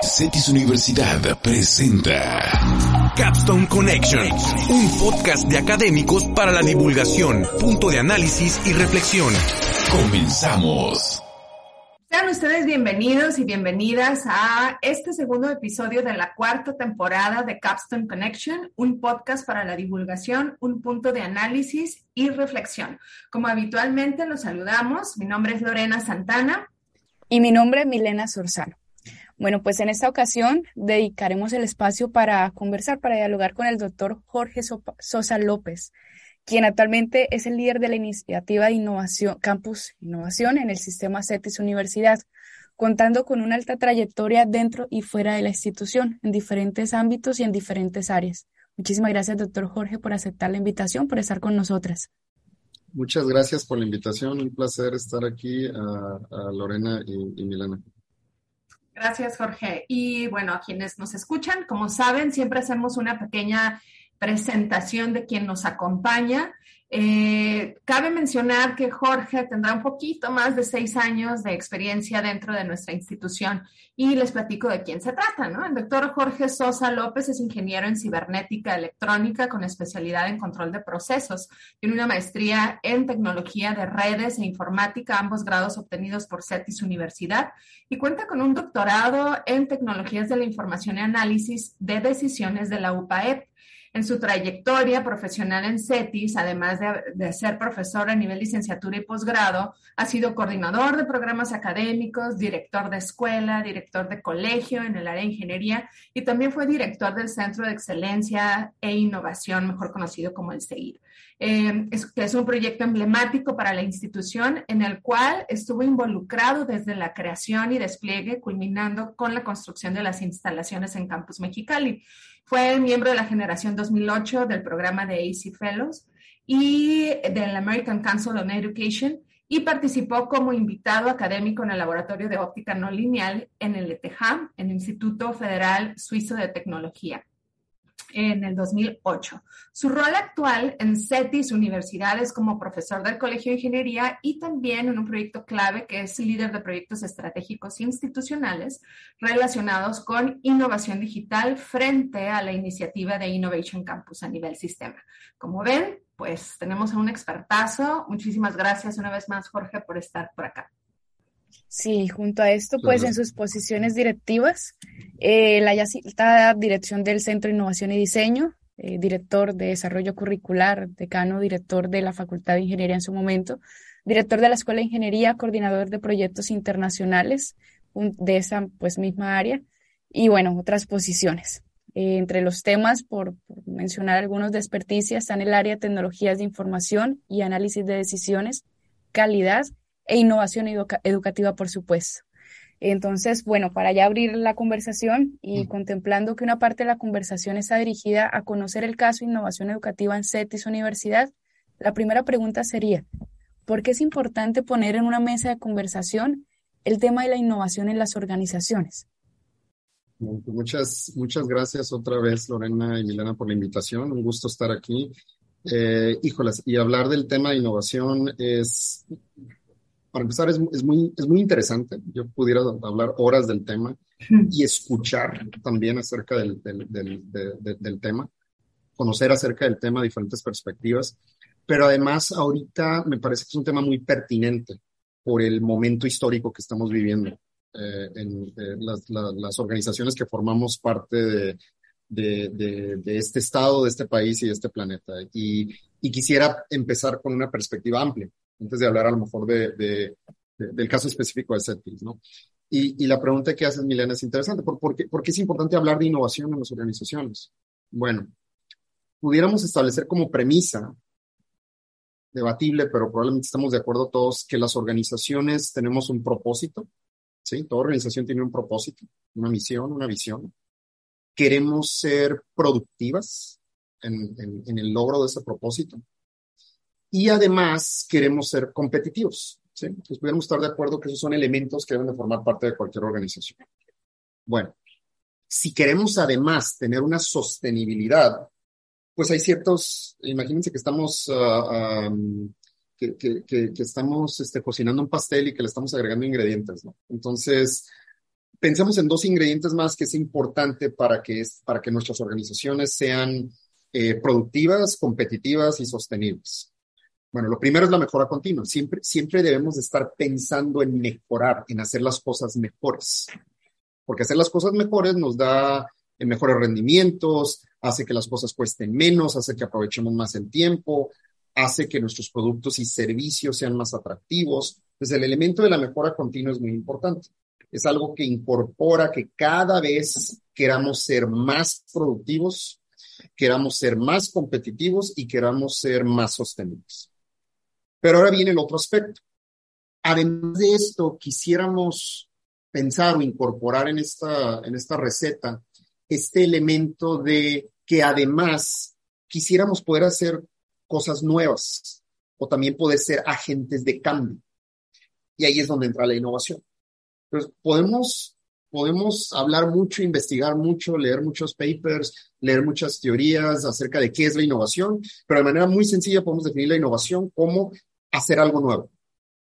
CETIS Universidad presenta Capstone Connection, un podcast de académicos para la divulgación, punto de análisis y reflexión. Comenzamos. Sean ustedes bienvenidos y bienvenidas a este segundo episodio de la cuarta temporada de Capstone Connection, un podcast para la divulgación, un punto de análisis y reflexión. Como habitualmente los saludamos, mi nombre es Lorena Santana. Y mi nombre es Milena Sorzano. Bueno, pues en esta ocasión dedicaremos el espacio para conversar, para dialogar con el doctor Jorge Sosa López, quien actualmente es el líder de la iniciativa de innovación, Campus Innovación en el sistema CETIS Universidad, contando con una alta trayectoria dentro y fuera de la institución, en diferentes ámbitos y en diferentes áreas. Muchísimas gracias, doctor Jorge, por aceptar la invitación, por estar con nosotras. Muchas gracias por la invitación. Un placer estar aquí a, Lorena y, y Milena. Gracias, Jorge. Y bueno, a quienes nos escuchan, como saben, siempre hacemos una pequeña presentación de quien nos acompaña. Eh, cabe mencionar que Jorge tendrá un poquito más de seis años de experiencia dentro de nuestra institución y les platico de quién se trata. El doctor Jorge Sosa López es ingeniero en cibernética electrónica con especialidad en control de procesos. Tiene una maestría en tecnología de redes e informática, ambos grados obtenidos por CETIS Universidad y cuenta con un doctorado en tecnologías de la información y análisis de decisiones de la UPAEP. En su trayectoria profesional en CETIS, además de, ser profesor a nivel licenciatura y posgrado, ha sido coordinador de programas académicos, director de escuela, director de colegio en el área de ingeniería y también fue director del Centro de Excelencia e Innovación, mejor conocido como el CEIR. Eh, es, es un proyecto emblemático para la institución en el cual estuvo involucrado desde la creación y despliegue, culminando con la construcción de las instalaciones en Campus Mexicali. Fue miembro de la generación 2008 del programa de AC Fellows y del American Council on Education y participó como invitado académico en el Laboratorio de Óptica No Lineal en el ETH, el Instituto Federal Suizo de Tecnología en el 2008. Su rol actual en CETIS Universidad es como profesor del Colegio de Ingeniería y también en un proyecto clave que es líder de proyectos estratégicos institucionales relacionados con innovación digital frente a la iniciativa de Innovation Campus a nivel sistema. Como ven, pues tenemos a un expertazo. Muchísimas gracias una vez más, Jorge, por estar por acá. Sí, junto a esto, pues en sus posiciones directivas, eh, la ya citada dirección del Centro de Innovación y Diseño, eh, director de Desarrollo Curricular, decano, director de la Facultad de Ingeniería en su momento, director de la Escuela de Ingeniería, coordinador de proyectos internacionales de esa pues misma área y bueno, otras posiciones. Eh, entre los temas, por, por, mencionar algunos de experticia, están el área de tecnologías de información y análisis de decisiones, calidad e innovación educativa, por supuesto. Entonces, bueno, para ya abrir la conversación y contemplando que una parte de la conversación está dirigida a conocer el caso de innovación educativa en CETIS Universidad, la primera pregunta sería, ¿por qué es importante poner en una mesa de conversación el tema de la innovación en las organizaciones? Muchas, muchas gracias otra vez, Lorena y Milena, por la invitación. Un gusto estar aquí. Eh, híjolas, y hablar del tema de innovación es para empezar, es, es, muy, es muy interesante. Yo pudiera hablar horas del tema y escuchar también acerca del, del, del, del, tema, conocer acerca del tema diferentes perspectivas. Pero además, ahorita me parece que es un tema muy pertinente por el momento histórico que estamos viviendo. Eh, en eh, las, las, organizaciones que formamos parte de, de, de, de, este estado, de este país y de este planeta. Y, y quisiera empezar con una perspectiva amplia antes de hablar a lo mejor de, de, del caso específico de CETIS, ¿no? Y, la pregunta que haces, Milena, es interesante. ¿Por, por, qué, ¿Por, qué, es importante hablar de innovación en las organizaciones? Bueno, pudiéramos establecer como premisa, debatible, pero probablemente estamos de acuerdo todos, que las organizaciones tenemos un propósito, ¿sí? Toda organización tiene un propósito, una misión, una visión. Queremos ser productivas en el logro de ese propósito. Y además queremos ser competitivos. ¿sí? Entonces, pudiéramos estar de acuerdo que esos son elementos que deben de formar parte de cualquier organización. Bueno, si queremos además tener una sostenibilidad, pues hay ciertos, imagínense que estamos, uh, um, que, que, estamos este, cocinando un pastel y que le estamos agregando ingredientes. Entonces, pensemos en dos ingredientes más que es importante para que, para que nuestras organizaciones sean eh, productivas, competitivas y sostenibles. Bueno, lo primero es la mejora continua. Siempre, siempre debemos de estar pensando en mejorar, en hacer las cosas mejores. Porque hacer las cosas mejores nos da eh, mejores rendimientos, hace que las cosas cuesten menos, hace que aprovechemos más el tiempo, hace que nuestros productos y servicios sean más atractivos. Entonces, el elemento de la mejora continua es muy importante. Es algo que incorpora que cada vez queramos ser más productivos, queramos ser más competitivos y queramos ser más sostenibles. Pero ahora viene el otro aspecto. Además de esto, quisiéramos pensar o incorporar en esta, en esta receta este elemento de que además quisiéramos poder hacer cosas nuevas o también poder ser agentes de cambio. Y ahí es donde entra la innovación. Entonces, podemos, podemos hablar mucho, investigar mucho, leer muchos papers, leer muchas teorías acerca de qué es la innovación, pero de manera muy sencilla podemos definir la innovación como hacer algo nuevo.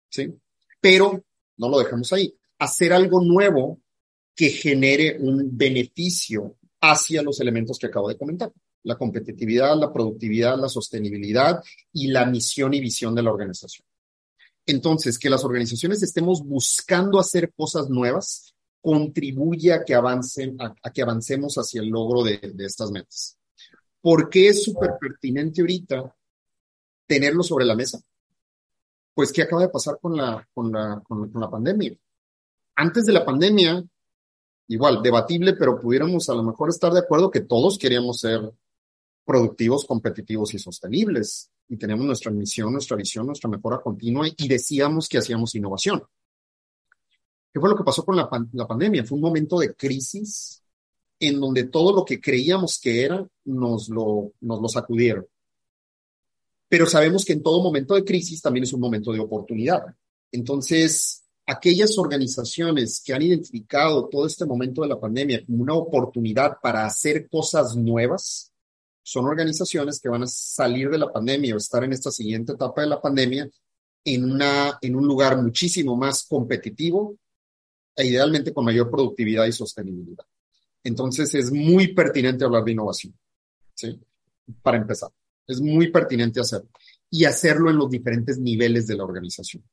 ¿sí? Pero no lo dejamos ahí. Hacer algo nuevo que genere un beneficio hacia los elementos que acabo de comentar. La competitividad, la productividad, la sostenibilidad y la misión y visión de la organización. Entonces, que las organizaciones estemos buscando hacer cosas nuevas contribuye a que avancen, a, que avancemos hacia el logro de, de estas metas. ¿Por qué es súper pertinente ahorita tenerlo sobre la mesa? Pues, ¿qué acaba de pasar con la, con la, con, la pandemia? Antes de la pandemia, igual, debatible, pero pudiéramos a lo mejor estar de acuerdo que todos queríamos ser productivos, competitivos y sostenibles. Y teníamos nuestra misión, nuestra visión, nuestra mejora continua y decíamos que hacíamos innovación. ¿Qué fue lo que pasó con la, la pandemia? Fue un momento de crisis en donde todo lo que creíamos que era nos lo, nos lo sacudieron pero sabemos que en todo momento de crisis también es un momento de oportunidad. Entonces, aquellas organizaciones que han identificado todo este momento de la pandemia como una oportunidad para hacer cosas nuevas, son organizaciones que van a salir de la pandemia o estar en esta siguiente etapa de la pandemia en, una, en un lugar muchísimo más competitivo e idealmente con mayor productividad y sostenibilidad. Entonces es muy pertinente hablar de innovación. Para empezar. Es muy pertinente hacerlo y hacerlo en los diferentes niveles de la organización.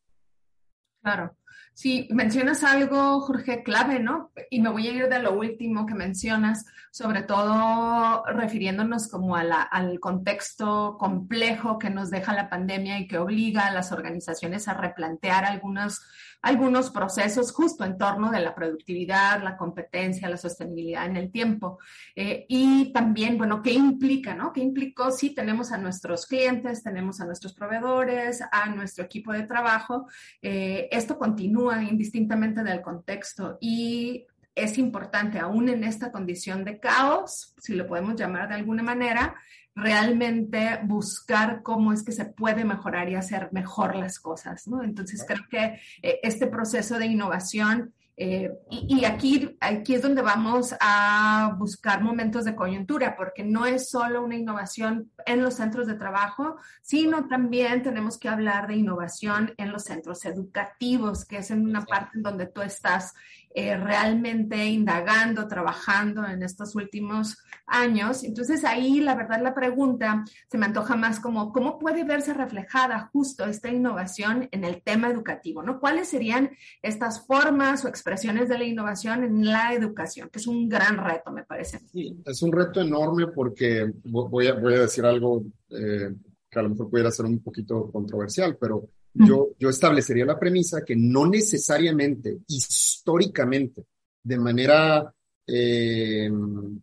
Claro. Sí, mencionas algo, Jorge, clave, ¿no? Y me voy a ir de lo último que mencionas, sobre todo refiriéndonos como a la, al contexto complejo que nos deja la pandemia y que obliga a las organizaciones a replantear algunos algunos procesos justo en torno de la productividad, la competencia, la sostenibilidad en el tiempo. Eh, y también, bueno, ¿qué implica, no? ¿Qué implicó si tenemos a nuestros clientes, tenemos a nuestros proveedores, a nuestro equipo de trabajo? Eh, esto continúa indistintamente del contexto y es importante, aún en esta condición de caos, si lo podemos llamar de alguna manera, realmente buscar cómo es que se puede mejorar y hacer mejor las cosas, ¿no? Entonces creo que eh, este proceso de innovación eh, y, aquí, aquí es donde vamos a buscar momentos de coyuntura, porque no es solo una innovación en los centros de trabajo, sino también tenemos que hablar de innovación en los centros educativos, que es en una parte en donde tú estás eh, realmente indagando, trabajando en estos últimos años. Entonces ahí la verdad la pregunta se me antoja más como cómo puede verse reflejada justo esta innovación en el tema educativo, ¿no? ¿Cuáles serían estas formas o expresiones de la innovación en la educación? Que es un gran reto, me parece. Sí, es un reto enorme porque voy a, voy a decir algo eh, que a lo mejor pudiera ser un poquito controversial, pero yo, yo establecería la premisa que no necesariamente, históricamente, de manera eh,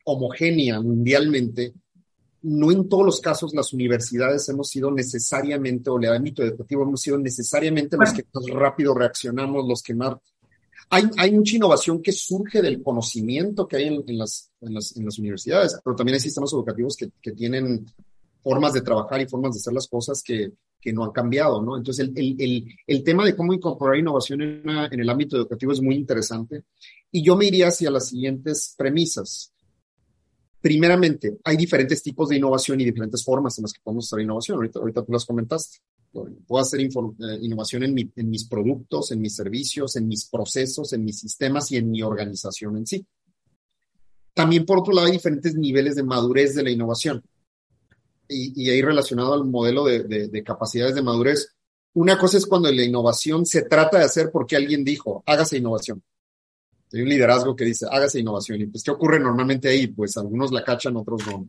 homogénea mundialmente, no en todos los casos las universidades hemos sido necesariamente, o el ámbito educativo hemos sido necesariamente los que más rápido reaccionamos, los que más... hay, hay mucha innovación que surge del conocimiento que hay en, las, en, las, en las universidades, pero también hay sistemas educativos que, que tienen formas de trabajar y formas de hacer las cosas que, que no han cambiado, ¿no? Entonces, el, el, el, tema de cómo incorporar innovación en, el ámbito educativo es muy interesante. Y yo me iría hacia las siguientes premisas. Primeramente, hay diferentes tipos de innovación y diferentes formas en las que podemos hacer innovación. Ahorita, ahorita tú las comentaste. Puedo hacer eh, innovación en, en mis productos, en mis servicios, en mis procesos, en mis sistemas y en mi organización en sí. También, por otro lado, hay diferentes niveles de madurez de la innovación y, ahí relacionado al modelo de, de, de, capacidades de madurez, una cosa es cuando la innovación se trata de hacer porque alguien dijo, hágase innovación. Hay un liderazgo que dice, hágase innovación. Y pues, ¿qué ocurre normalmente ahí? Pues algunos la cachan, otros no.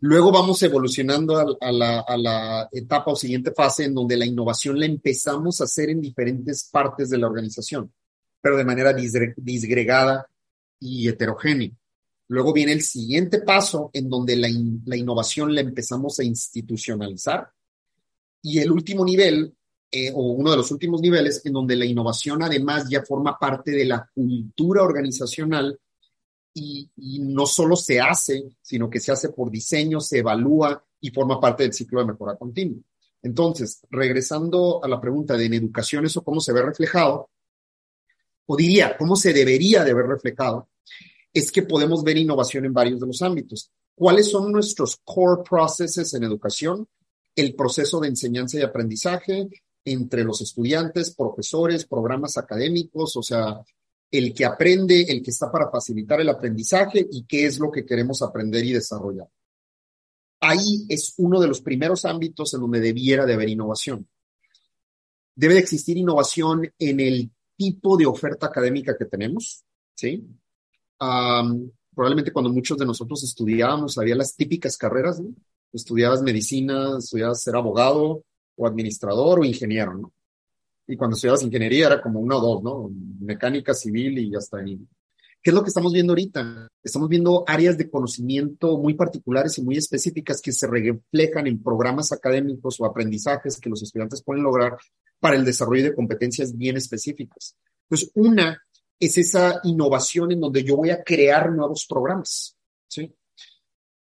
Luego vamos evolucionando a, la, etapa o siguiente fase en donde la innovación la empezamos a hacer en diferentes partes de la organización, pero de manera disgregada y heterogénea. Luego viene el siguiente paso en donde la, in, la, innovación la empezamos a institucionalizar. Y el último nivel, eh, o uno de los últimos niveles, en donde la innovación además ya forma parte de la cultura organizacional y, y no solo se hace, sino que se hace por diseño, se evalúa y forma parte del ciclo de mejora continua. Entonces, regresando a la pregunta de en educación, ¿eso cómo se ve reflejado? O diría, ¿cómo se debería de ver reflejado? Es que podemos ver innovación en varios de los ámbitos. ¿Cuáles son nuestros core processes en educación? El proceso de enseñanza y aprendizaje entre los estudiantes, profesores, programas académicos, o sea, el que aprende, el que está para facilitar el aprendizaje y qué es lo que queremos aprender y desarrollar. Ahí es uno de los primeros ámbitos en donde debiera de haber innovación. Debe de existir innovación en el tipo de oferta académica que tenemos, ¿sí? Probablemente cuando muchos de nosotros estudiábamos, había las típicas carreras, ¿no? Estudiabas medicina, estudiabas ser abogado o administrador o ingeniero, ¿no? Y cuando estudiabas ingeniería era como una o dos, ¿no? Mecánica civil y hasta ahí. ¿Qué es lo que estamos viendo ahorita? Estamos viendo áreas de conocimiento muy particulares y muy específicas que se reflejan en programas académicos o aprendizajes que los estudiantes pueden lograr para el desarrollo de competencias bien específicas. Pues una es esa innovación en donde yo voy a crear nuevos programas, ¿sí?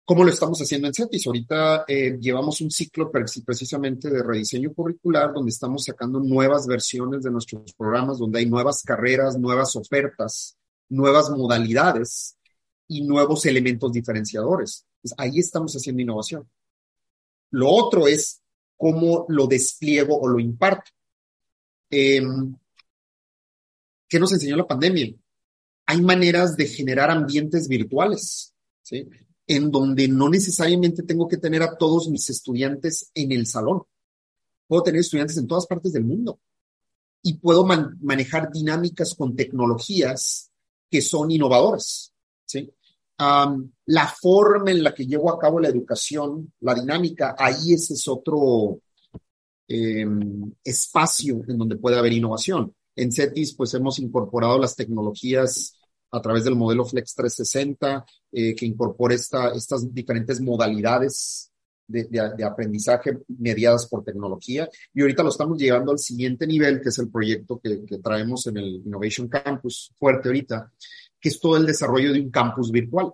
¿Cómo lo estamos haciendo en CETIS? Ahorita eh, llevamos un ciclo precisamente de rediseño curricular donde estamos sacando nuevas versiones de nuestros programas, donde hay nuevas carreras, nuevas ofertas, nuevas modalidades y nuevos elementos diferenciadores. Pues ahí estamos haciendo innovación. Lo otro es cómo lo despliego o lo imparto. Eh, ¿Qué nos enseñó la pandemia? Hay maneras de generar ambientes virtuales, ¿sí? En donde no necesariamente tengo que tener a todos mis estudiantes en el salón. Puedo tener estudiantes en todas partes del mundo y puedo man manejar dinámicas con tecnologías que son innovadoras, ¿sí? La forma en la que llevo a cabo la educación, la dinámica, ahí ese es otro eh, espacio en donde puede haber innovación. En CETIS, pues hemos incorporado las tecnologías a través del modelo Flex 360, eh, que incorpora esta, estas diferentes modalidades de, de, de, aprendizaje mediadas por tecnología. Y ahorita lo estamos llevando al siguiente nivel, que es el proyecto que, que traemos en el Innovation Campus, fuerte ahorita, que es todo el desarrollo de un campus virtual.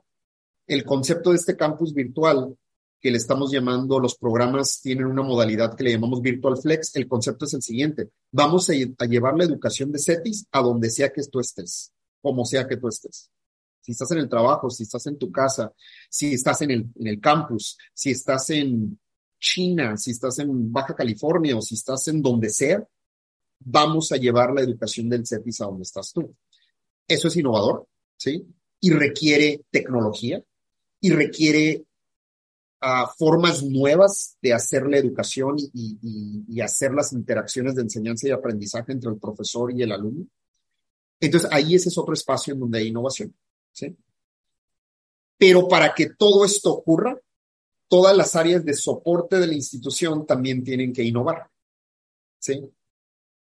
El concepto de este campus virtual que le estamos llamando, los programas tienen una modalidad que le llamamos Virtual Flex. El concepto es el siguiente. Vamos a, llevar la educación de CETIS a donde sea que tú estés, como sea que tú estés. Si estás en el trabajo, si estás en tu casa, si estás en el, en el campus, si estás en China, si estás en Baja California o si estás en donde sea, vamos a llevar la educación del CETIS a donde estás tú. Eso es innovador, ¿sí? Y requiere tecnología y requiere formas nuevas de hacer la educación y, hacer las interacciones de enseñanza y aprendizaje entre el profesor y el alumno. Entonces, ahí ese es otro espacio en donde hay innovación. Pero para que todo esto ocurra, todas las áreas de soporte de la institución también tienen que innovar.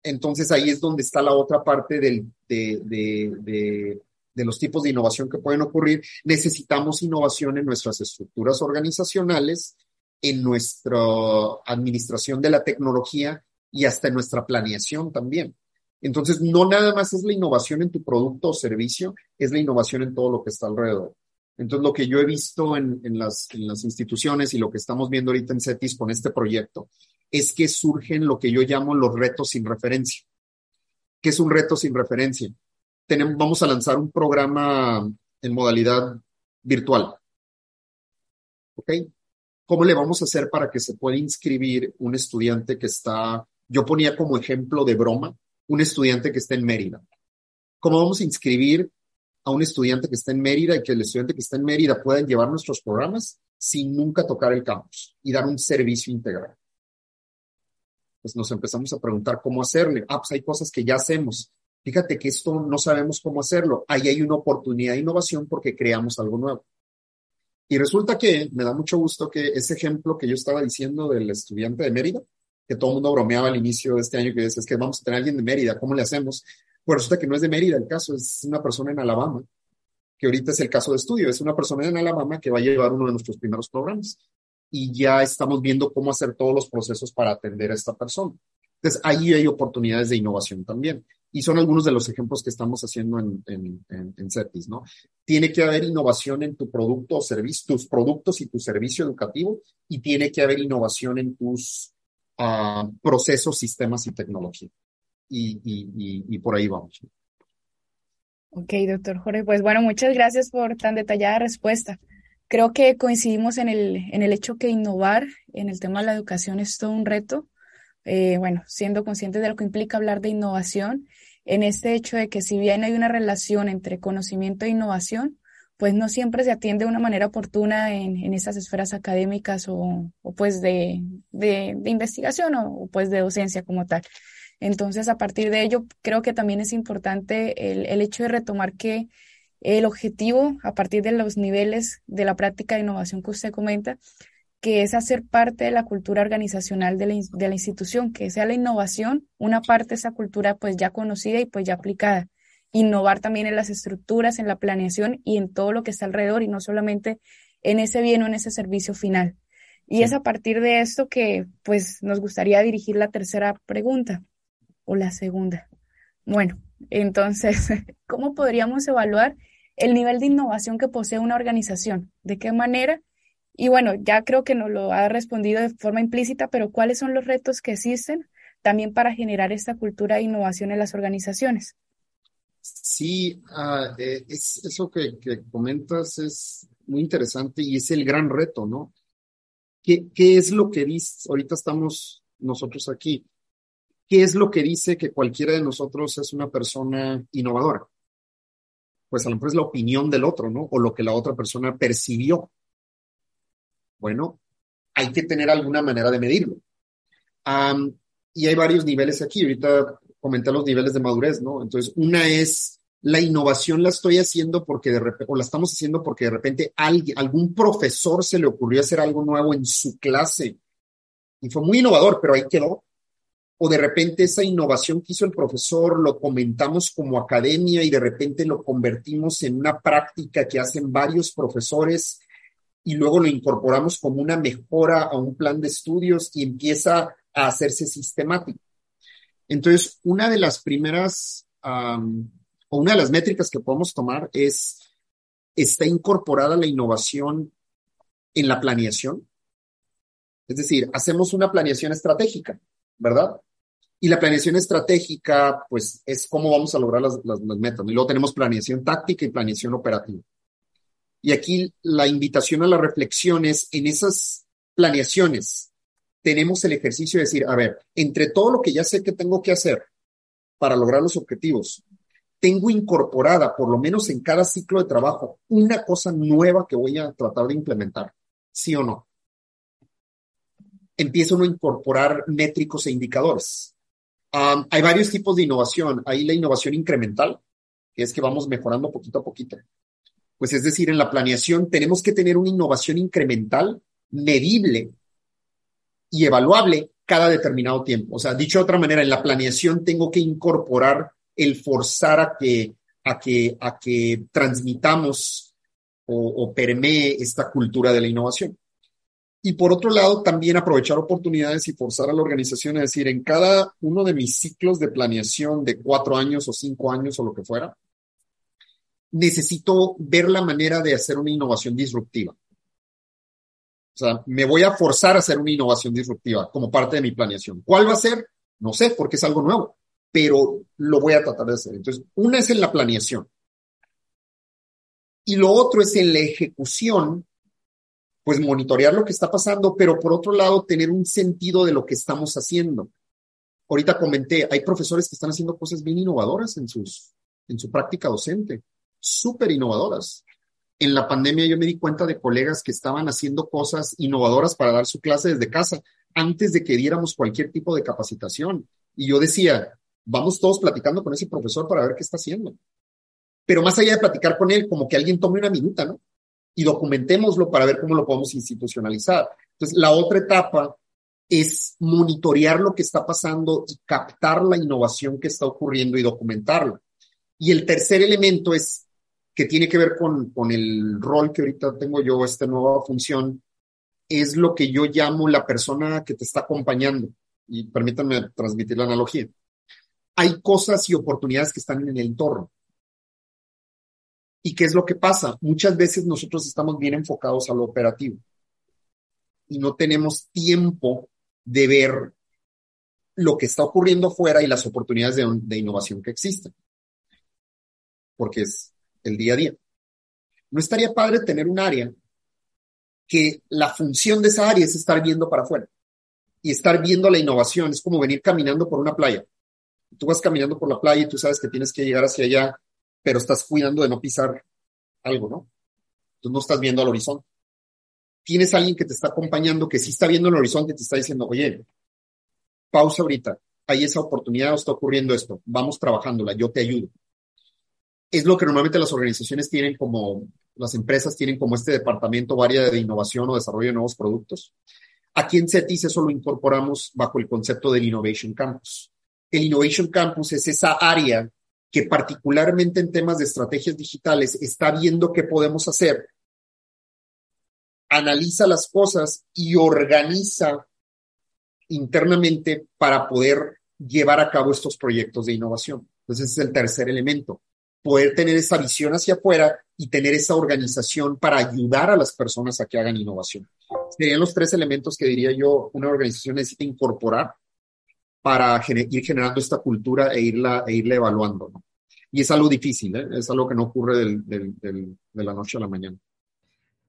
Entonces, ahí es donde está la otra parte del, de, de, de de los tipos de innovación que pueden ocurrir, necesitamos innovación en nuestras estructuras organizacionales, en nuestra administración de la tecnología y hasta en nuestra planeación también. Entonces, no nada más es la innovación en tu producto o servicio, es la innovación en todo lo que está alrededor. Entonces, lo que yo he visto en, las, en las instituciones y lo que estamos viendo ahorita en CETIS con este proyecto es que surgen lo que yo llamo los retos sin referencia. ¿Qué es un reto sin referencia? Vamos a lanzar un programa en modalidad virtual. ¿Ok? ¿Cómo le vamos a hacer para que se pueda inscribir un estudiante que está, yo ponía como ejemplo de broma, un estudiante que está en Mérida? ¿Cómo vamos a inscribir a un estudiante que está en Mérida y que el estudiante que está en Mérida pueda llevar nuestros programas sin nunca tocar el campus y dar un servicio integral? Pues nos empezamos a preguntar cómo hacerle. Ah, pues hay cosas que ya hacemos. Fíjate que esto no sabemos cómo hacerlo. Ahí hay una oportunidad de innovación porque creamos algo nuevo. Y resulta que me da mucho gusto que ese ejemplo que yo estaba diciendo del estudiante de Mérida, que todo el mundo bromeaba al inicio de este año, que decía, es que vamos a tener a alguien de Mérida, ¿cómo le hacemos? Pues resulta que no es de Mérida el caso, es una persona en Alabama, que ahorita es el caso de estudio, es una persona en Alabama que va a llevar uno de nuestros primeros programas. Y ya estamos viendo cómo hacer todos los procesos para atender a esta persona. Entonces, ahí hay oportunidades de innovación también. Y son algunos de los ejemplos que estamos haciendo en, en, en, CETIS, ¿no? Tiene que haber innovación en tu producto o servicio, tus productos y tu servicio educativo, y tiene que haber innovación en tus uh, procesos, sistemas y tecnología. Y, y, y, por ahí vamos. Ok, doctor Jorge. Pues bueno, muchas gracias por tan detallada respuesta. Creo que coincidimos en el, en el hecho que innovar en el tema de la educación es todo un reto eh, bueno, siendo conscientes de lo que implica hablar de innovación, en este hecho de que si bien hay una relación entre conocimiento e innovación, pues no siempre se atiende de una manera oportuna en, en esas esferas académicas o, o pues de, de, de investigación o, o, pues de docencia como tal. Entonces, a partir de ello, creo que también es importante el, el hecho de retomar que el objetivo, a partir de los niveles de la práctica de innovación que usted comenta, que es hacer parte de la cultura organizacional de la, de la, institución, que sea la innovación, una parte de esa cultura pues ya conocida y pues ya aplicada. Innovar también en las estructuras, en la planeación y en todo lo que está alrededor y no solamente en ese bien o en ese servicio final. Y es a partir de esto que pues nos gustaría dirigir la tercera pregunta o la segunda. Bueno, entonces, ¿cómo podríamos evaluar el nivel de innovación que posee una organización? ¿De qué manera? Y bueno, ya creo que nos lo ha respondido de forma implícita, pero ¿cuáles son los retos que existen también para generar esta cultura de innovación en las organizaciones? Sí, uh, es, eso que, que, comentas es muy interesante y es el gran reto, ¿no? ¿Qué, ¿Qué es lo que dice? Ahorita estamos nosotros aquí. ¿Qué es lo que dice que cualquiera de nosotros es una persona innovadora? Pues a lo mejor es la opinión del otro, ¿no? O lo que la otra persona percibió bueno, hay que tener alguna manera de medirlo. y hay varios niveles aquí. Ahorita comenté los niveles de madurez, ¿no? Entonces, una es la innovación la estoy haciendo porque de repente, o la estamos haciendo porque de repente alguien, algún profesor se le ocurrió hacer algo nuevo en su clase y fue muy innovador, pero ahí quedó. O de repente esa innovación que hizo el profesor lo comentamos como academia y de repente lo convertimos en una práctica que hacen varios profesores y luego lo incorporamos como una mejora a un plan de estudios y empieza a hacerse sistemático. Entonces, una de las primeras o una de las métricas que podemos tomar es, ¿está incorporada la innovación en la planeación? Es decir, hacemos una planeación estratégica, ¿verdad? Y la planeación estratégica, pues, es cómo vamos a lograr las, las metas. Y luego tenemos planeación táctica y planeación operativa. Y aquí la invitación a la reflexión es en esas planeaciones. Tenemos el ejercicio de decir, a ver, entre todo lo que ya sé que tengo que hacer para lograr los objetivos, tengo incorporada, por lo menos en cada ciclo de trabajo, una cosa nueva que voy a tratar de implementar, ¿sí o no? Empiezo a incorporar métricos e indicadores. hay varios tipos de innovación. Hay la innovación incremental, que es que vamos mejorando poquito a poquito. Pues es decir, en la planeación tenemos que tener una innovación incremental, medible y evaluable cada determinado tiempo. O sea, dicho de otra manera, en la planeación tengo que incorporar el forzar a que, a que, a que transmitamos o, o permee esta cultura de la innovación. Y por otro lado, también aprovechar oportunidades y forzar a la organización a decir, en cada uno de mis ciclos de planeación de cuatro años o cinco años o lo que fuera, necesito ver la manera de hacer una innovación disruptiva. O sea, me voy a forzar a hacer una innovación disruptiva como parte de mi planeación. ¿Cuál va a ser? No sé, porque es algo nuevo, pero lo voy a tratar de hacer. Entonces, una es en la planeación. Y lo otro es en la ejecución, pues monitorear lo que está pasando, pero por otro lado, tener un sentido de lo que estamos haciendo. Ahorita comenté, hay profesores que están haciendo cosas bien innovadoras en, sus, en su práctica docente súper innovadoras. En la pandemia yo me di cuenta de colegas que estaban haciendo cosas innovadoras para dar su clase desde casa antes de que diéramos cualquier tipo de capacitación. Y yo decía, vamos todos platicando con ese profesor para ver qué está haciendo. Pero más allá de platicar con él, como que alguien tome una minuta, ¿no? Y documentémoslo para ver cómo lo podemos institucionalizar. Entonces, la otra etapa es monitorear lo que está pasando y captar la innovación que está ocurriendo y documentarla. Y el tercer elemento es que tiene que ver con, con el rol que ahorita tengo yo, esta nueva función, es lo que yo llamo la persona que te está acompañando. Y permítanme transmitir la analogía. Hay cosas y oportunidades que están en el entorno. ¿Y qué es lo que pasa? Muchas veces nosotros estamos bien enfocados a lo operativo y no tenemos tiempo de ver lo que está ocurriendo afuera y las oportunidades de, de innovación que existen, porque es el día a día. ¿No estaría padre tener un área que la función de esa área es estar viendo para afuera y estar viendo la innovación? Es como venir caminando por una playa. Tú vas caminando por la playa y tú sabes que tienes que llegar hacia allá, pero estás cuidando de no pisar algo, ¿no? Tú no estás viendo al horizonte. Tienes alguien que te está acompañando, que sí está viendo el horizonte y te está diciendo, oye, pausa ahorita, hay esa oportunidad, está ocurriendo esto, vamos trabajándola, yo te ayudo es lo que normalmente las organizaciones tienen como, las empresas tienen como este departamento varia de innovación o desarrollo de nuevos productos. Aquí en CETIS eso lo incorporamos bajo el concepto del Innovation Campus. El Innovation Campus es esa área que particularmente en temas de estrategias digitales está viendo qué podemos hacer, analiza las cosas y organiza internamente para poder llevar a cabo estos proyectos de innovación. Entonces, ese es el tercer elemento poder tener esa visión hacia afuera y tener esa organización para ayudar a las personas a que hagan innovación. Serían los tres elementos que diría yo una organización necesita incorporar para ir generando esta cultura e irla, e irla evaluando. ¿no? Y es algo difícil, ¿eh? es algo que no ocurre del, del, del, de la noche a la mañana.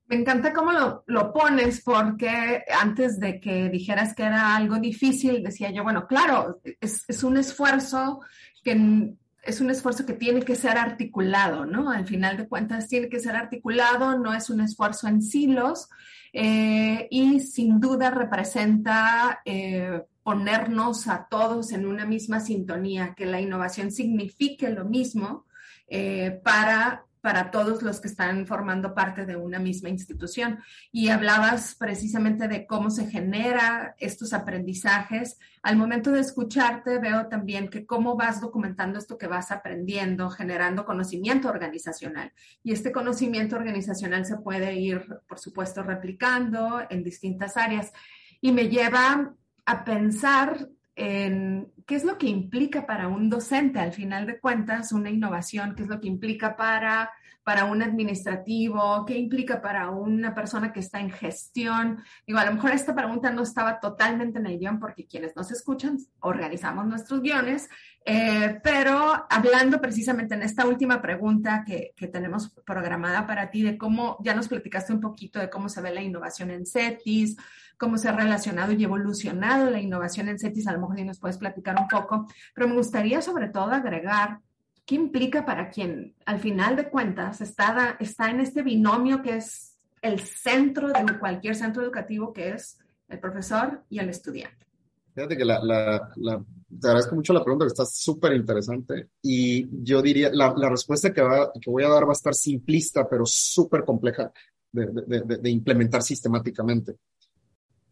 Me encanta cómo lo, lo, pones porque antes de que dijeras que era algo difícil, decía yo, bueno, claro, es, es un esfuerzo que es un esfuerzo que tiene que ser articulado, ¿no? Al final de cuentas tiene que ser articulado, no es un esfuerzo en silos eh, y sin duda representa eh, ponernos a todos en una misma sintonía, que la innovación signifique lo mismo eh, para para todos los que están formando parte de una misma institución. Y hablabas precisamente de cómo se genera estos aprendizajes. Al momento de escucharte, veo también que cómo vas documentando esto que vas aprendiendo, generando conocimiento organizacional. Y este conocimiento organizacional se puede ir, por supuesto, replicando en distintas áreas. Y me lleva a pensar en qué es lo que implica para un docente, al final de cuentas, una innovación, qué es lo que implica para, para un administrativo, qué implica para una persona que está en gestión. Digo, a lo mejor esta pregunta no estaba totalmente en el guion porque quienes nos escuchan organizamos nuestros guiones, eh, pero hablando precisamente en esta última pregunta que, que tenemos programada para ti, de cómo ya nos platicaste un poquito de cómo se ve la innovación en CETIS, cómo se ha relacionado y evolucionado la innovación en CETIS, a lo mejor si nos puedes platicar un poco, pero me gustaría sobre todo agregar qué implica para quien al final de cuentas está, está en este binomio que es el centro de cualquier centro educativo, que es el profesor y el estudiante. Fíjate que la, la, la, te agradezco mucho la pregunta, que está súper interesante. Y yo diría, la, la respuesta que, va, que voy a dar va a estar simplista, pero súper compleja de, de, de, de, implementar sistemáticamente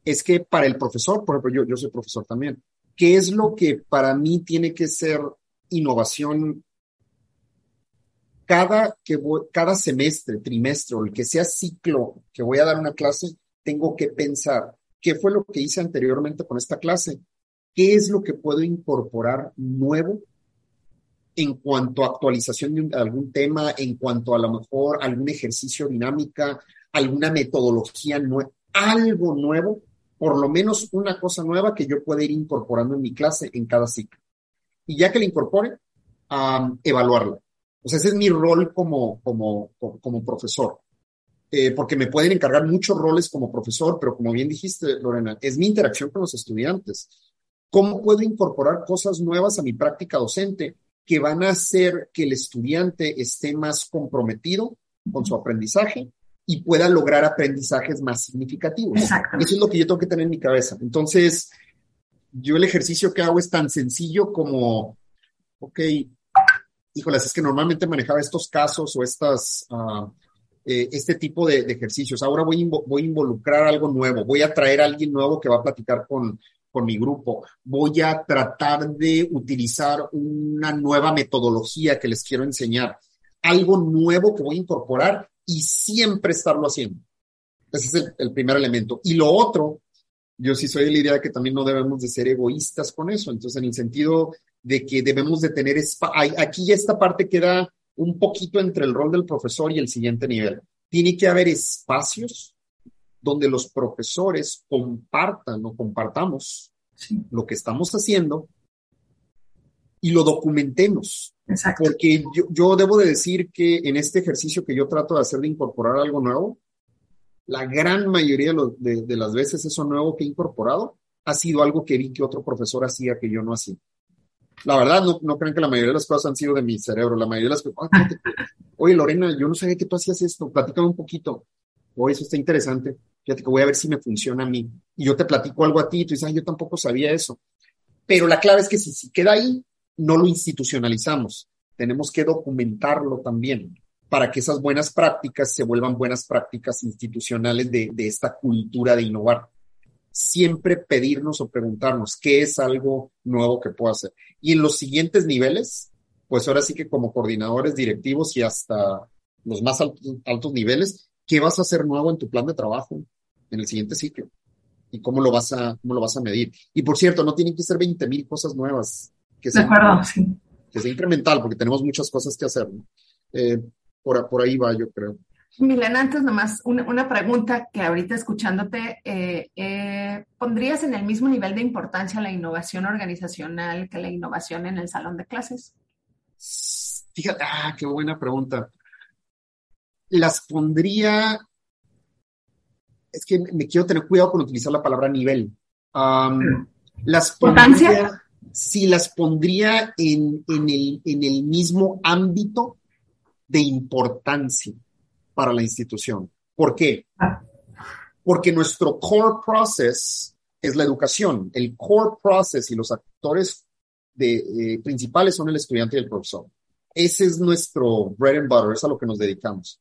es que para el profesor, por ejemplo, yo, soy profesor también, ¿qué es lo que para mí tiene que ser innovación cada, que cada semestre, trimestre o el que sea ciclo que voy a dar una clase? tengo que pensar qué fue lo que hice anteriormente con esta clase, qué es lo que puedo incorporar nuevo en cuanto a actualización de algún tema, en cuanto a lo mejor algún ejercicio dinámica, alguna metodología nueva, algo nuevo, por lo menos una cosa nueva que yo pueda ir incorporando en mi clase en cada ciclo. Y ya que la incorpore, evaluarla. O sea, ese es mi rol como, como, como, profesor. Eh, porque me pueden encargar muchos roles como profesor, pero como bien dijiste, Lorena, es mi interacción con los estudiantes. ¿Cómo puedo incorporar cosas nuevas a mi práctica docente que van a hacer que el estudiante esté más comprometido con su aprendizaje y pueda lograr aprendizajes más significativos. Exacto. Eso es lo que yo tengo que tener en mi cabeza. Entonces, yo el ejercicio que hago es tan sencillo como, ok, híjolas, es que normalmente manejaba estos casos o estas, uh, eh, este tipo de, de, ejercicios. Ahora voy, voy a involucrar algo nuevo, voy a traer a alguien nuevo que va a platicar con, con mi grupo. Voy a tratar de utilizar una nueva metodología que les quiero enseñar, algo nuevo que voy a incorporar y siempre estarlo haciendo. Ese es el, primer elemento. Y lo otro, yo sí soy de la idea de que también no debemos de ser egoístas con eso. Entonces, en el sentido de que debemos de tener, aquí ya esta parte queda un poquito entre el rol del profesor y el siguiente nivel. Tiene que haber espacios donde los profesores compartan o compartamos lo que estamos haciendo y lo documentemos. Porque yo, debo de decir que en este ejercicio que yo trato de hacer de incorporar algo nuevo, la gran mayoría de, las veces eso nuevo que he incorporado ha sido algo que vi que otro profesor hacía que yo no hacía. La verdad, no, no crean que la mayoría de las cosas han sido de mi cerebro. La mayoría de las cosas, oye Lorena, yo no sabía que tú hacías esto, platícame un poquito. Oye, eso está interesante fíjate que voy a ver si me funciona a mí. Y yo te platico algo a ti y tú dices, yo tampoco sabía eso. Pero la clave es que si, si queda ahí, no lo institucionalizamos. Tenemos que documentarlo también para que esas buenas prácticas se vuelvan buenas prácticas institucionales de, de esta cultura de innovar. Siempre pedirnos o preguntarnos qué es algo nuevo que puedo hacer. Y en los siguientes niveles, pues ahora sí que como coordinadores directivos y hasta los más altos niveles, ¿qué vas a hacer nuevo en tu plan de trabajo? en el siguiente ciclo y cómo lo vas a, cómo lo vas a medir. Y por cierto, no tienen que ser 20 mil cosas nuevas. Que de acuerdo, sí. Que sea incremental, porque tenemos muchas cosas que hacer. Eh, por, por ahí va, yo creo. Milena, antes nomás una, una pregunta que ahorita escuchándote, eh, eh, ¿pondrías en el mismo nivel de importancia la innovación organizacional que la innovación en el salón de clases? Fíjate, ah, qué buena pregunta. Las pondría es que me quiero tener cuidado con utilizar la palabra nivel. las pondría, sí, las pondría en, el, en el mismo ámbito de importancia para la institución. ¿Por qué? Porque nuestro core process es la educación. El core process y los actores eh, principales son el estudiante y el profesor. Ese es nuestro bread and butter, es a lo que nos dedicamos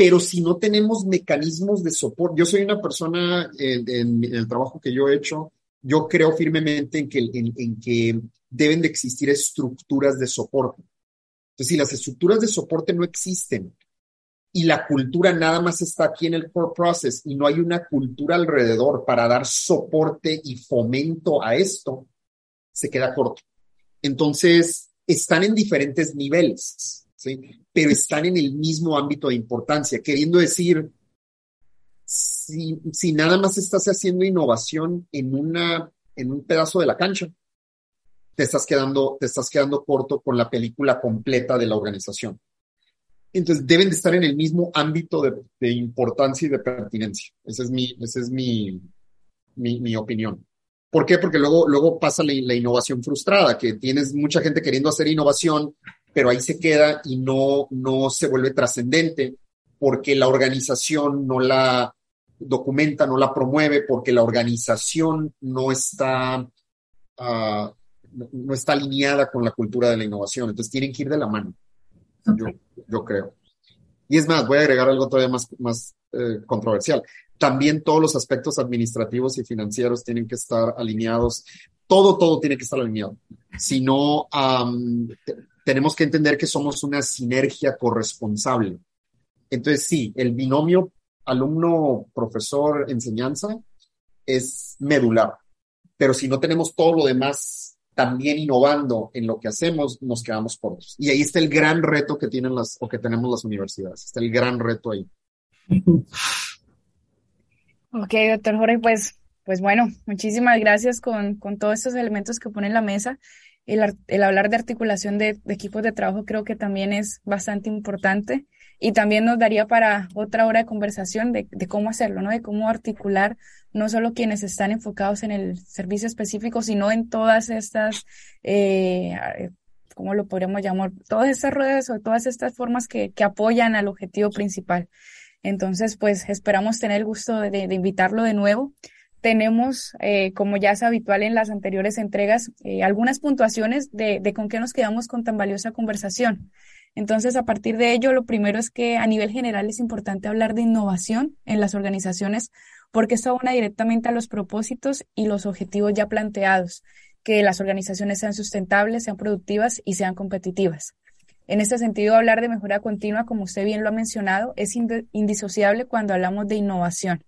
pero si no tenemos mecanismos de soporte, yo soy una persona en, el trabajo que yo he hecho, yo creo firmemente en que, en, que deben de existir estructuras de soporte. Entonces, si las estructuras de soporte no existen y la cultura nada más está aquí en el core process y no hay una cultura alrededor para dar soporte y fomento a esto, se queda corto. Entonces, están en diferentes niveles. ¿sí? Pero están en el mismo ámbito de importancia, queriendo decir, si, nada más estás haciendo innovación en, una, en un pedazo de la cancha, te estás quedando, te estás quedando corto con la película completa de la organización. Entonces deben de estar en el mismo ámbito de, de importancia y de pertinencia. Esa es mi, esa es mi, mi, mi opinión. ¿Por qué? Porque luego, luego pasa la, la, innovación frustrada, que tienes mucha gente queriendo hacer innovación pero ahí se queda y no, no se vuelve trascendente porque la organización no la documenta, no la promueve, porque la organización no está, uh, no está alineada con la cultura de la innovación. Entonces tienen que ir de la mano, yo, yo creo. Y es más, voy a agregar algo todavía más, más eh, controversial. También todos los aspectos administrativos y financieros tienen que estar alineados. Todo, todo tiene que estar alineado. Si no, um, tenemos que entender que somos una sinergia corresponsable. Entonces, sí, el binomio alumno, profesor, enseñanza es medular. Pero si no tenemos todo lo demás también innovando en lo que hacemos, nos quedamos cortos. Y ahí está el gran reto que tienen las o que tenemos las universidades. Está el gran reto ahí. Ok, doctor Jorge, pues, pues bueno, muchísimas gracias con, con todos estos elementos que pone en la mesa. El, el hablar de articulación de, de, equipos de trabajo creo que también es bastante importante y también nos daría para otra hora de conversación de, cómo hacerlo, ¿no? De cómo articular no solo quienes están enfocados en el servicio específico, sino en todas estas, eh, ¿cómo lo podríamos llamar? Todas estas ruedas o todas estas formas que, que apoyan al objetivo principal. Entonces, pues esperamos tener el gusto de, invitarlo de nuevo. Tenemos, eh, como ya es habitual en las anteriores entregas, eh, algunas puntuaciones de con qué nos quedamos con tan valiosa conversación. Entonces, a partir de ello, lo primero es que a nivel general es importante hablar de innovación en las organizaciones porque esto abona directamente a los propósitos y los objetivos ya planteados, que las organizaciones sean sustentables, sean productivas y sean competitivas. En este sentido, hablar de mejora continua, como usted bien lo ha mencionado, es indisociable cuando hablamos de innovación.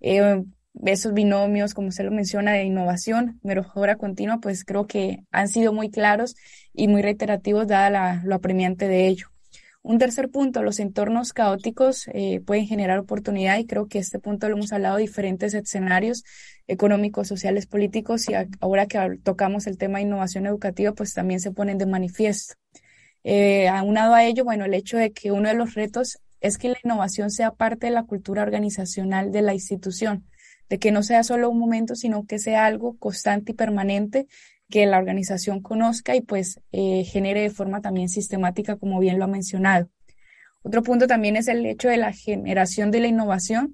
Eh, esos binomios, como usted lo menciona, de innovación, mejora continua, pues creo que han sido muy claros y muy reiterativos dada la, lo apremiante de ello. Un tercer punto, los entornos caóticos eh, pueden generar oportunidad y creo que este punto lo hemos hablado diferentes escenarios económicos, sociales, políticos y ahora que tocamos el tema de innovación educativa, pues también se ponen de manifiesto. Eh, aunado a ello, bueno, el hecho de que uno de los retos es que la innovación sea parte de la cultura organizacional de la institución, de que no sea solo un momento, sino que sea algo constante y permanente que la organización conozca y pues eh, genere de forma también sistemática, como bien lo ha mencionado. Otro punto también es el hecho de la generación de la innovación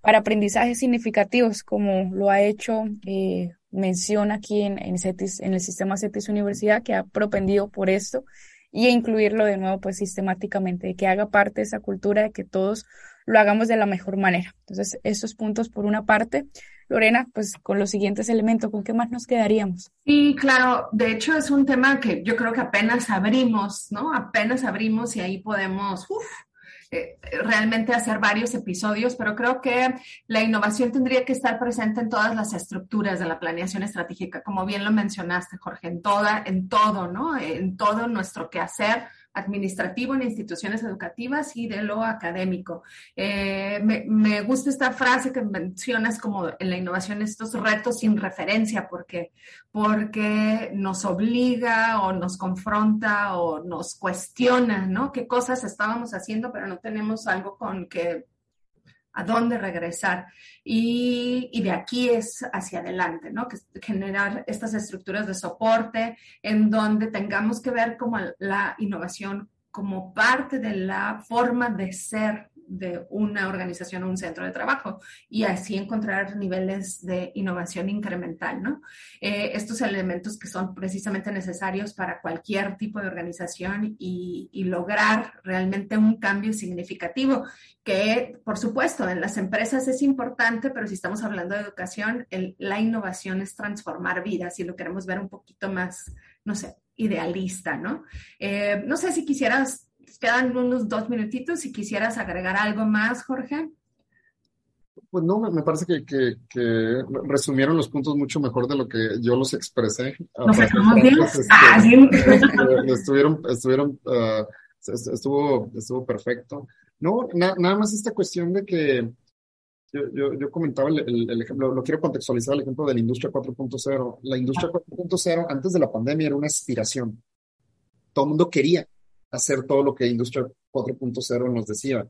para aprendizajes significativos, como lo ha hecho eh, mención aquí en, en, CETIS, en el sistema CETIS Universidad, que ha propendido por esto, y incluirlo de nuevo pues sistemáticamente, que haga parte de esa cultura, de que todos lo hagamos de la mejor manera. Entonces, estos puntos por una parte. Lorena, pues con los siguientes elementos, ¿con qué más nos quedaríamos? Sí, claro, de hecho es un tema que yo creo que apenas abrimos, ¿no? Apenas abrimos y ahí podemos, eh, realmente hacer varios episodios, pero creo que la innovación tendría que estar presente en todas las estructuras de la planeación estratégica, como bien lo mencionaste, Jorge, en toda, en todo, ¿no? En todo nuestro quehacer administrativo en instituciones educativas y de lo académico. Eh, me, me, gusta esta frase que mencionas como en la innovación, estos retos sin referencia, porque, porque nos obliga o nos confronta o nos cuestiona, ¿no? ¿Qué cosas estábamos haciendo, pero no tenemos algo con que a dónde regresar. Y, y, de aquí es hacia adelante, ¿no? Que generar estas estructuras de soporte en donde tengamos que ver como la innovación como parte de la forma de ser de una organización o un centro de trabajo y así encontrar niveles de innovación incremental, ¿no? Eh, estos elementos que son precisamente necesarios para cualquier tipo de organización y, lograr realmente un cambio significativo, que por supuesto en las empresas es importante, pero si estamos hablando de educación, la innovación es transformar vidas y lo queremos ver un poquito más, no sé, idealista, ¿no? Eh, no sé si quisieras quedan unos dos minutitos si quisieras agregar algo más, Jorge. Pues no, me parece que, que, que, resumieron los puntos mucho mejor de lo que yo los expresé. ¿Nos estamos bien? Este, ah, sí. Estuvieron, estuvieron, uh, estuvo, estuvo perfecto. No, na, nada más esta cuestión de que yo, yo, yo comentaba el, el, el, ejemplo, lo quiero contextualizar, el ejemplo de la industria 4.0. La industria 4.0 antes de la pandemia era una aspiración. Todo el mundo quería hacer todo lo que Industria 4.0 nos decía,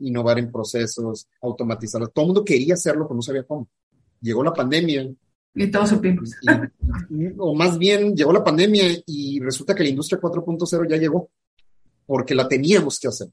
innovar en procesos, automatizar. Todo el mundo quería hacerlo, pero no sabía cómo. Llegó la pandemia. Y todos supimos. o más bien, llegó la pandemia y resulta que la Industria 4.0 ya llegó, porque la teníamos que hacer.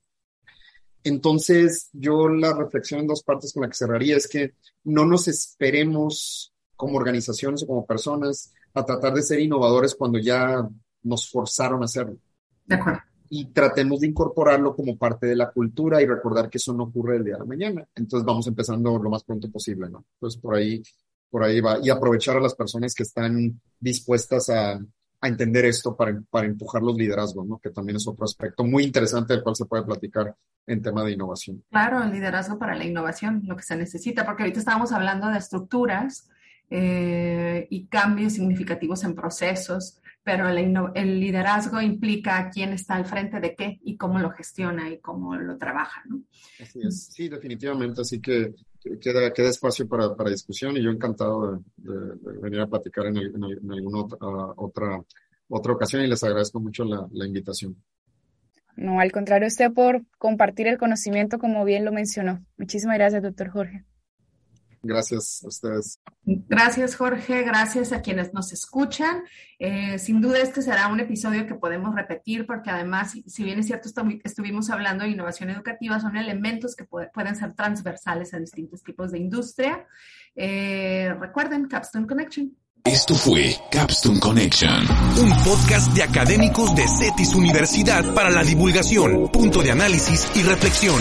Entonces, yo la reflexión en dos partes con la que cerraría es que no nos esperemos como organizaciones o como personas a tratar de ser innovadores cuando ya nos forzaron a hacerlo. De acuerdo y tratemos de incorporarlo como parte de la cultura y recordar que eso no ocurre el día de mañana. Entonces vamos empezando lo más pronto posible, ¿no? Entonces por ahí, por ahí va. Y aprovechar a las personas que están dispuestas a, a entender esto para, para empujar los liderazgos, ¿no? Que también es otro aspecto muy interesante del cual se puede platicar en tema de innovación. Claro, el liderazgo para la innovación, lo que se necesita, porque ahorita estábamos hablando de estructuras eh, y cambios significativos en procesos, pero el, liderazgo implica quién está al frente de qué y cómo lo gestiona y cómo lo trabaja, ¿no? Así es, sí, definitivamente, así que queda, queda espacio para, para discusión y yo encantado de, venir a platicar en, alguna otra, otra, otra ocasión y les agradezco mucho la, la invitación. No, al contrario, usted por compartir el conocimiento, como bien lo mencionó. Muchísimas gracias, doctor Jorge. Gracias a ustedes. Gracias, Jorge. Gracias a quienes nos escuchan. Eh, sin duda, este será un episodio que podemos repetir porque además, si bien es cierto, estuvimos hablando de innovación educativa, son elementos que pueden ser transversales a distintos tipos de industria. Eh, recuerden, Capstone Connection. Esto fue Capstone Connection, un podcast de académicos de CETIS Universidad para la divulgación, punto de análisis y reflexión.